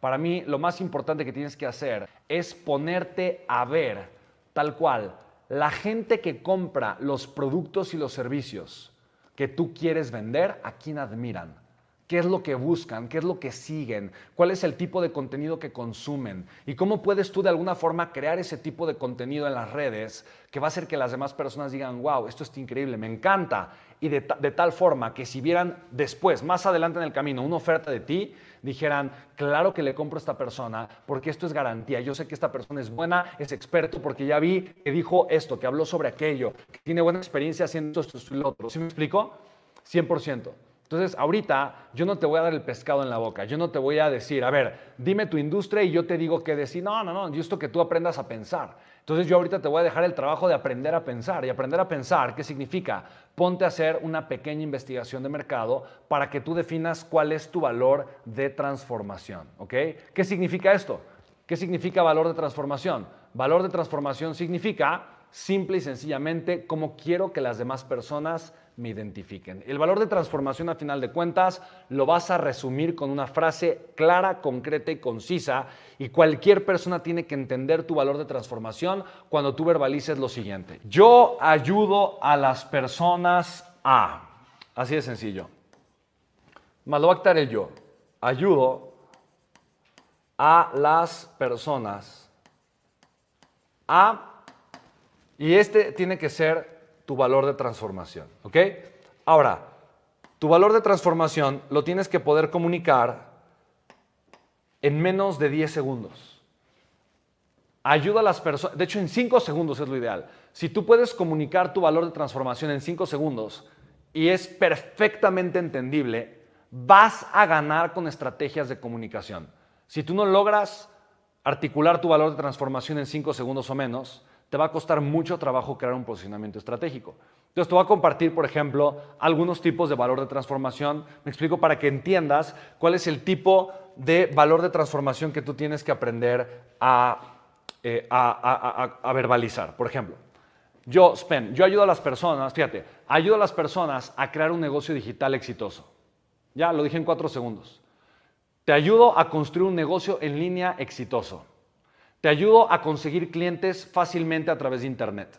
Para mí lo más importante que tienes que hacer es ponerte a ver tal cual la gente que compra los productos y los servicios que tú quieres vender, ¿a quién admiran? ¿Qué es lo que buscan? ¿Qué es lo que siguen? ¿Cuál es el tipo de contenido que consumen? ¿Y cómo puedes tú de alguna forma crear ese tipo de contenido en las redes que va a hacer que las demás personas digan, wow, esto es increíble, me encanta? Y de, de tal forma que si vieran después, más adelante en el camino, una oferta de ti, dijeran, claro que le compro a esta persona porque esto es garantía. Yo sé que esta persona es buena, es experto porque ya vi que dijo esto, que habló sobre aquello, que tiene buena experiencia haciendo esto y lo otro. ¿Sí me explico? 100%. Entonces, ahorita yo no te voy a dar el pescado en la boca, yo no te voy a decir, a ver, dime tu industria y yo te digo qué decir. No, no, no, yo esto que tú aprendas a pensar. Entonces, yo ahorita te voy a dejar el trabajo de aprender a pensar. Y aprender a pensar, ¿qué significa? Ponte a hacer una pequeña investigación de mercado para que tú definas cuál es tu valor de transformación. ¿Ok? ¿Qué significa esto? ¿Qué significa valor de transformación? Valor de transformación significa simple y sencillamente cómo quiero que las demás personas me identifiquen. El valor de transformación a final de cuentas lo vas a resumir con una frase clara, concreta y concisa y cualquier persona tiene que entender tu valor de transformación cuando tú verbalices lo siguiente. Yo ayudo a las personas a... Así de sencillo. Más lo yo. Ayudo a las personas a... Y este tiene que ser tu valor de transformación. ¿Ok? Ahora, tu valor de transformación lo tienes que poder comunicar en menos de 10 segundos. Ayuda a las personas, de hecho en 5 segundos es lo ideal. Si tú puedes comunicar tu valor de transformación en 5 segundos y es perfectamente entendible, vas a ganar con estrategias de comunicación. Si tú no logras articular tu valor de transformación en 5 segundos o menos, te va a costar mucho trabajo crear un posicionamiento estratégico. Entonces te voy a compartir, por ejemplo, algunos tipos de valor de transformación. Me explico para que entiendas cuál es el tipo de valor de transformación que tú tienes que aprender a, eh, verbalizar. Por ejemplo, yo, Spen, yo ayudo a las personas, fíjate, ayudo a las personas a crear un negocio digital exitoso. Ya, lo dije en cuatro segundos. Te ayudo a construir un negocio en línea exitoso. Te ayudo a conseguir clientes fácilmente a través de Internet.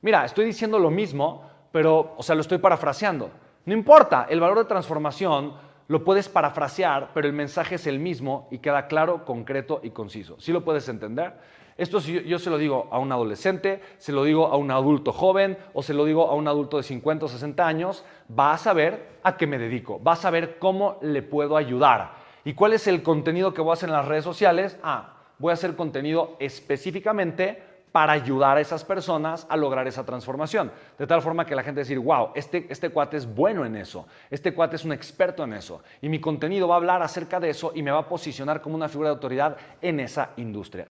Mira, estoy diciendo lo mismo, pero, o sea, lo estoy parafraseando. No importa, el valor de transformación lo puedes parafrasear, pero el mensaje es el mismo y queda claro, concreto y conciso. ¿Sí lo puedes entender? Esto yo, yo se lo digo a un adolescente, se lo digo a un adulto joven o se lo digo a un adulto de 50 o 60 años, va a saber a qué me dedico, va a saber cómo le puedo ayudar. ¿Y cuál es el contenido que voy a hacer en las redes sociales? Ah, voy a hacer contenido específicamente para ayudar a esas personas a lograr esa transformación. De tal forma que la gente decir, wow, este, este cuate es bueno en eso, este cuate es un experto en eso. Y mi contenido va a hablar acerca de eso y me va a posicionar como una figura de autoridad en esa industria.